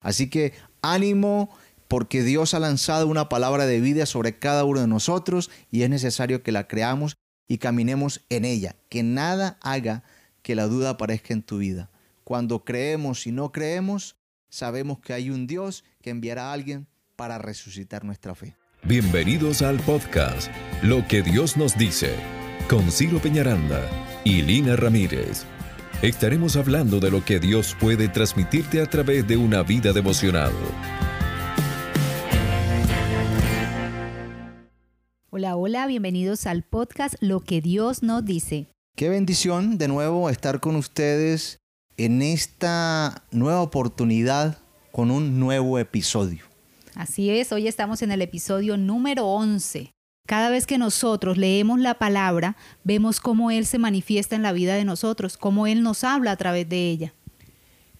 Así que ánimo porque Dios ha lanzado una palabra de vida sobre cada uno de nosotros y es necesario que la creamos y caminemos en ella. Que nada haga que la duda aparezca en tu vida. Cuando creemos y no creemos, sabemos que hay un Dios que enviará a alguien para resucitar nuestra fe. Bienvenidos al podcast Lo que Dios nos dice con Ciro Peñaranda y Lina Ramírez. Estaremos hablando de lo que Dios puede transmitirte a través de una vida devocional. Hola, hola, bienvenidos al podcast Lo que Dios nos dice. Qué bendición de nuevo estar con ustedes en esta nueva oportunidad con un nuevo episodio. Así es, hoy estamos en el episodio número 11. Cada vez que nosotros leemos la palabra, vemos cómo Él se manifiesta en la vida de nosotros, cómo Él nos habla a través de ella.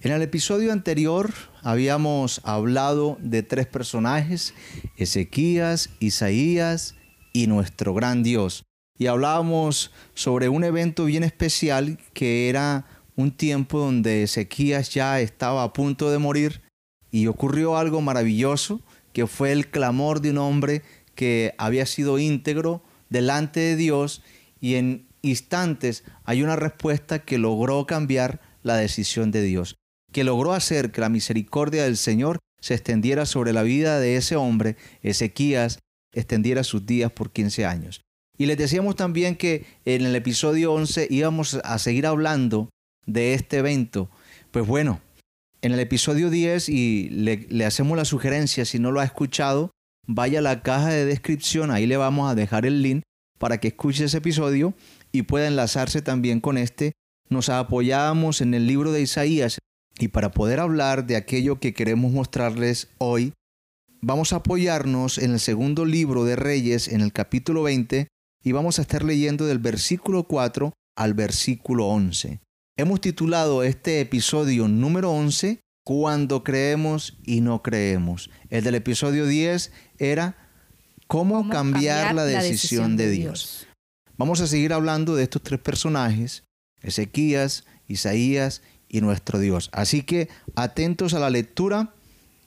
En el episodio anterior habíamos hablado de tres personajes, Ezequías, Isaías y nuestro gran Dios. Y hablábamos sobre un evento bien especial que era un tiempo donde Ezequías ya estaba a punto de morir y ocurrió algo maravilloso que fue el clamor de un hombre que había sido íntegro delante de Dios y en instantes hay una respuesta que logró cambiar la decisión de Dios, que logró hacer que la misericordia del Señor se extendiera sobre la vida de ese hombre, Ezequías, extendiera sus días por 15 años. Y les decíamos también que en el episodio 11 íbamos a seguir hablando de este evento. Pues bueno, en el episodio 10 y le, le, hacemos la sugerencia, si no lo ha escuchado, vaya a la caja de descripción, ahí le vamos a dejar el link para que escuche ese episodio y pueda enlazarse también con este. Nos apoyamos en el libro de Isaías y para poder hablar de aquello que queremos mostrarles hoy, vamos a apoyarnos en el segundo libro de Reyes, en el capítulo 20, y vamos a estar leyendo del versículo 4 al versículo 11. Hemos titulado este episodio número 11, Cuando creemos y no creemos. El del episodio 10 era Cómo, cambiar, la, decisión, de, Dios? Vamos a seguir hablando de estos tres personajes, Ezequías, Isaías y nuestro Dios. Así que atentos a la lectura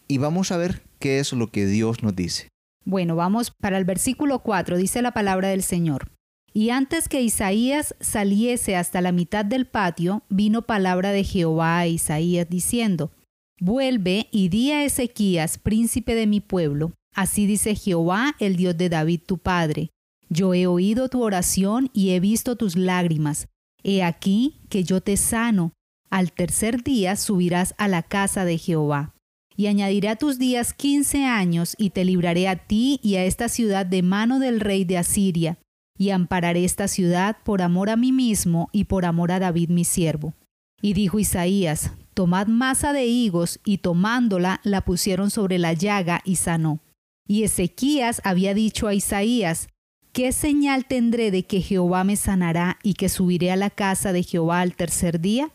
y vamos a ver qué es lo que Dios nos dice. Bueno, vamos para el versículo 4, dice la palabra del Señor. Y antes que Isaías saliese hasta la mitad del patio, vino palabra de Jehová a Isaías diciendo, Vuelve y di a Ezequías, príncipe de mi pueblo, así dice Jehová, el Dios de David tu padre. Yo he oído tu oración y he visto tus lágrimas. He aquí que yo te sano. Al tercer día subirás a la casa de Jehová y añadiré a tus días quince años, y te libraré a ti y a esta ciudad de mano del rey de Asiria, y ampararé esta ciudad por amor a mí mismo y por amor a David mi siervo. Y dijo Isaías, Tomad masa de higos, y tomándola la pusieron sobre la llaga y sanó. Y Ezequías había dicho a Isaías, ¿Qué señal tendré de que Jehová me sanará y que subiré a la casa de Jehová al tercer día?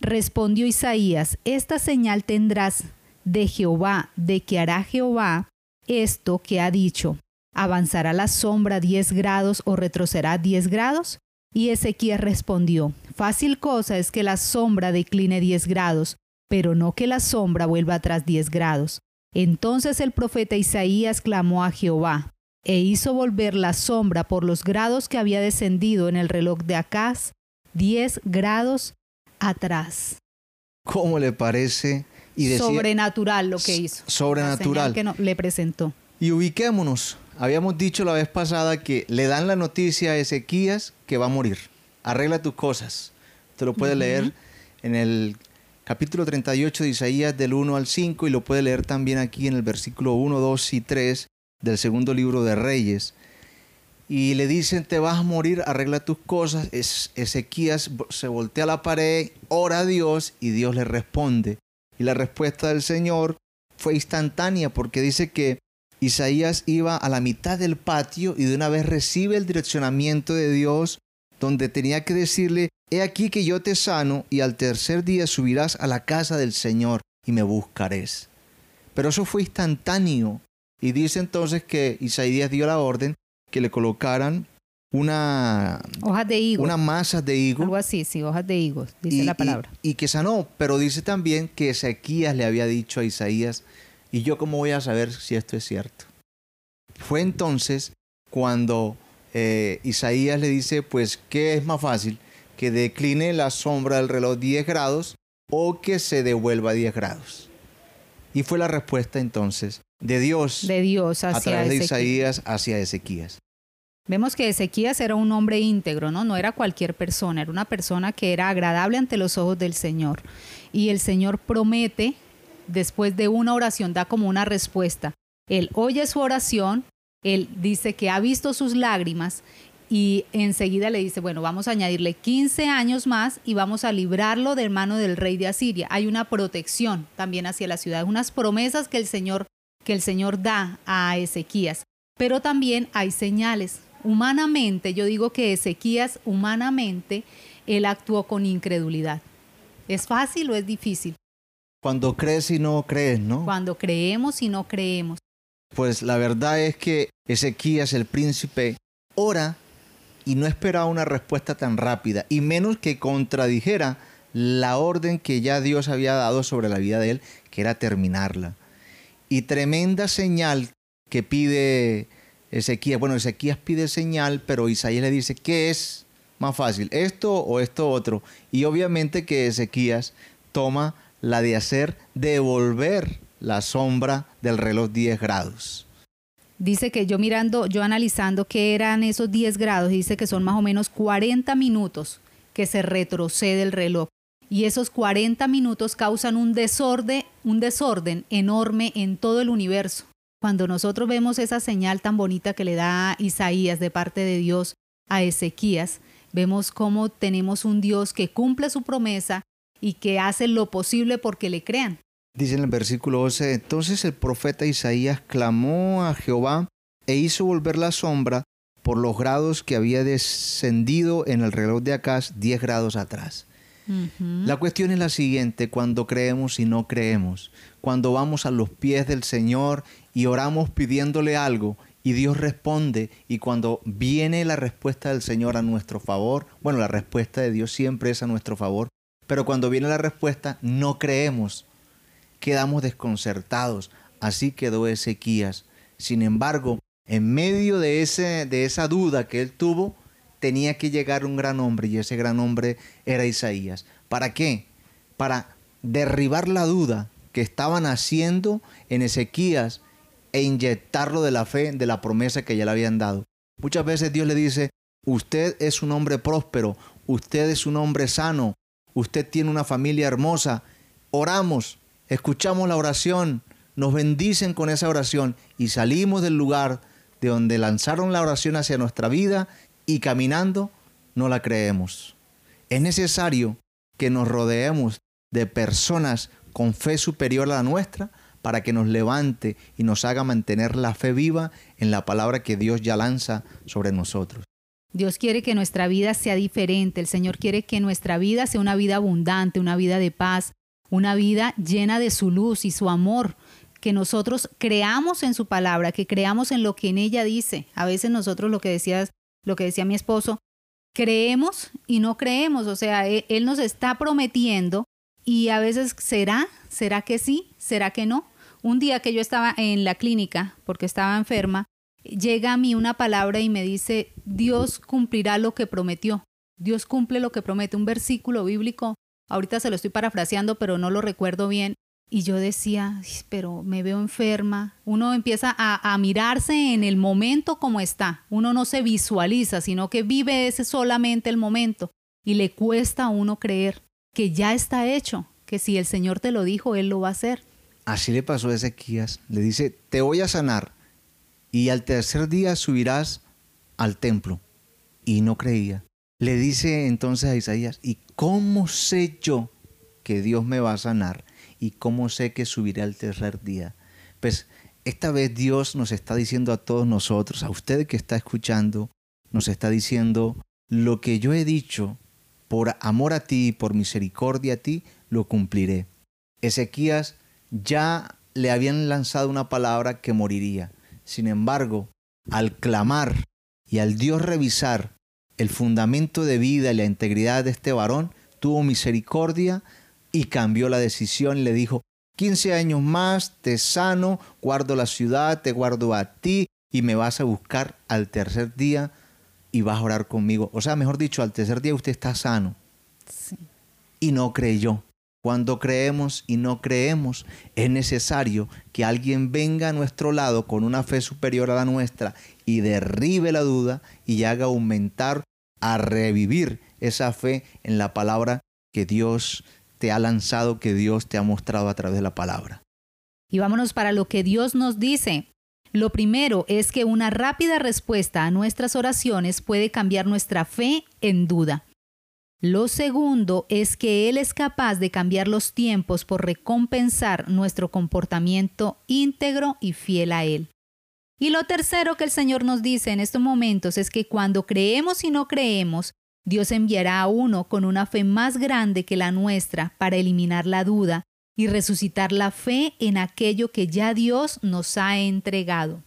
Respondió Isaías, Esta señal tendrás de Jehová, de que hará Jehová esto que ha dicho. ¿Avanzará la sombra diez grados o retrocederá diez grados? Y Ezequiel respondió, Fácil cosa es que la sombra decline diez grados, pero no que la sombra vuelva atrás diez grados. Entonces el profeta Isaías clamó a Jehová, e hizo volver la sombra por los grados que había descendido en el reloj de Acaz, diez grados atrás. ¿Cómo le parece sobrenatural lo que hizo. Sobrenatural. que le presentó. Y ubiquémonos. Habíamos dicho la vez pasada que le dan la noticia a Ezequías que va a morir. Arregla tus cosas. Te lo puedes leer en el capítulo 38 de Isaías del 1 al 5 y lo puede leer también aquí en el versículo 1, 2 y 3 del segundo libro de Reyes. Y le dicen, te vas a morir, arregla tus cosas. Ezequías se voltea a la pared, ora a Dios y Dios le responde. Y la respuesta del Señor fue instantánea porque dice que Isaías iba a la mitad del patio y de una vez recibe el direccionamiento de Dios donde tenía que decirle, he aquí que yo te sano y al tercer día subirás a la casa del Señor y me buscarás. Pero eso fue instantáneo. Y dice entonces que Isaías dio la orden que le colocaran una hojas de higo. Una masa de higo. Algo así, sí, hojas de higo, dice la palabra. Y, que sanó, pero dice también que Ezequías le había dicho a Isaías, ¿y yo cómo voy a saber si esto es cierto? Fue entonces cuando eh, Isaías le dice, pues, ¿qué es más fácil? Que decline la sombra del reloj 10 grados o que se devuelva 10 grados. Y fue la respuesta entonces de Dios, de Dios hacia a través de Isaías hacia Ezequías. Vemos que Ezequías era un hombre íntegro, ¿no? No era cualquier persona, era una persona que era agradable ante los ojos del Señor. Y el Señor promete, después de una oración, da como una respuesta. Él oye su oración, él dice que ha visto sus lágrimas y enseguida le dice, bueno, vamos a añadirle 15 años más y vamos a librarlo de mano del rey de Asiria. Hay una protección también hacia la ciudad, unas promesas que el Señor que el Señor da a Ezequías, pero también hay señales. Humanamente, yo digo que Ezequías humanamente él actuó con incredulidad. ¿Es fácil o es difícil? Cuando crees y no crees, ¿no? Cuando creemos y no creemos. Pues la verdad es que Ezequías, el príncipe, ora y no esperaba una respuesta tan rápida, y menos que contradijera la orden que ya Dios había dado sobre la vida de él, que era terminarla. Y tremenda señal que pide Ezequías. Bueno, Ezequías pide señal, pero Isaías le dice, ¿qué es más fácil? ¿Esto o esto otro? Y obviamente que Ezequías toma la de hacer devolver la sombra del reloj 10 grados. Dice que yo mirando, yo analizando qué eran esos 10 grados, dice que son más o menos 40 minutos que se retrocede el reloj. Y esos 40 minutos causan un desorden, un desorden enorme en todo el universo. Cuando nosotros vemos esa señal tan bonita que le da Isaías de parte de Dios a Ezequías, vemos cómo tenemos un Dios que cumple su promesa y que hace lo posible porque le crean. Dice en el versículo 11, entonces el profeta Isaías clamó a Jehová e hizo volver la sombra por los grados que había descendido en el reloj de Acaz 10 grados atrás. La cuestión es la siguiente, cuando creemos y no creemos, cuando vamos a los pies del Señor y oramos pidiéndole algo y Dios responde y cuando viene la respuesta del Señor a nuestro favor, bueno, la respuesta de Dios siempre es a nuestro favor, pero cuando viene la respuesta no creemos quedamos desconcertados. Así quedó Ezequías. Sin embargo, en medio de, ese, de esa duda que él tuvo, tenía que llegar un gran hombre y ese gran hombre era Isaías. ¿Para qué? Para derribar la duda que estaban haciendo en Ezequías e inyectarlo de la fe, de la promesa que ya le habían dado. Muchas veces Dios le dice, usted es un hombre próspero, usted es un hombre sano, usted tiene una familia hermosa, oramos, escuchamos la oración, nos bendicen con esa oración y salimos del lugar de donde lanzaron la oración hacia nuestra vida y caminando no la creemos. Es necesario que nos rodeemos de personas con fe superior a la nuestra para que nos levante y nos haga mantener la fe viva en la palabra que Dios ya lanza sobre nosotros. Dios quiere que nuestra vida sea diferente, el Señor quiere que nuestra vida sea una vida abundante, una vida de paz, una vida llena de su luz y su amor, que nosotros creamos en su palabra, que creamos en lo que en ella dice. A veces nosotros lo que decías, lo que decía mi esposo, creemos y no creemos, o sea, él, él nos está prometiendo y a veces será, será que sí, será que no. Un día que yo estaba en la clínica porque estaba enferma, llega a mí una palabra y me dice, Dios cumplirá lo que prometió. Dios cumple lo que promete. Un versículo bíblico Ahorita se lo estoy parafraseando, pero no lo recuerdo bien. Y yo decía, pero me veo enferma. Uno empieza a, mirarse en el momento como está. Uno no se visualiza, sino que vive ese solamente el momento. Y le cuesta a uno creer que ya está hecho, que si el Señor te lo dijo, Él lo va a hacer. Así le pasó a Ezequías. Le dice, te voy a sanar y al tercer día subirás al templo. Y no creía. Le dice entonces a Isaías, ¿y cómo sé yo que Dios me va a sanar? ¿Y cómo sé que subiré al tercer día? Pues esta vez Dios nos está diciendo a todos nosotros, a usted que está escuchando, nos está diciendo, lo que yo he dicho, por amor a ti y por misericordia a ti, lo cumpliré. Ezequías ya le habían lanzado una palabra que moriría. Sin embargo, al clamar Y al Dios revisar el fundamento de vida y la integridad de este varón, tuvo misericordia y cambió la decisión. Le dijo, 15 años más, te sano, guardo la ciudad, te guardo a ti y me vas a buscar al tercer día y vas a orar conmigo. O sea, mejor dicho, al tercer día usted está sano. Y no creyó. Cuando creemos y no creemos, es necesario que alguien venga a nuestro lado con una fe superior a la nuestra y derribe la duda y haga aumentar, a revivir esa fe en la palabra que Dios te ha lanzado, que Dios te ha mostrado a través de la palabra. Y vámonos para lo que Dios nos dice. Lo primero es que una rápida respuesta a nuestras oraciones puede cambiar nuestra fe en duda. Lo segundo es que Él es capaz de cambiar los tiempos por recompensar nuestro comportamiento íntegro y fiel a Él. Y lo tercero que el Señor nos dice en estos momentos es que cuando creemos y no creemos, Dios enviará a uno con una fe más grande que la nuestra para eliminar la duda y resucitar la fe en aquello que ya Dios nos ha entregado.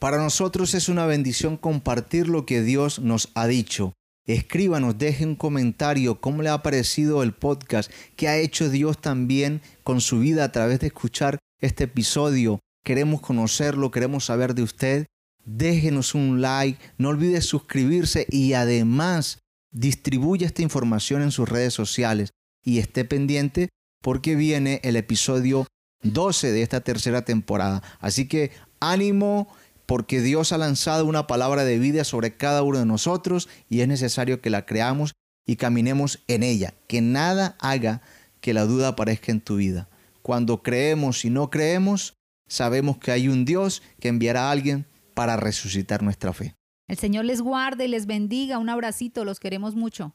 Para nosotros es una bendición compartir lo que Dios nos ha dicho Escríbanos, deje un comentario, cómo le ha parecido el podcast, qué ha hecho Dios también con su vida a través de escuchar este episodio. Queremos conocerlo, queremos saber de usted. Déjenos un like, no olvide suscribirse y además distribuya esta información en sus redes sociales y esté pendiente porque viene el episodio 12 de esta tercera temporada. Así que ánimo, porque Dios ha lanzado una palabra de vida sobre cada uno de nosotros y es necesario que la creamos y caminemos en ella, que nada haga que la duda aparezca en tu vida. Cuando creemos y no creemos, sabemos que hay un Dios que enviará a alguien para resucitar nuestra fe. El Señor les guarde y les bendiga. Un abracito, los queremos mucho.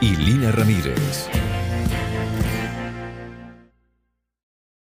y Lina Ramírez.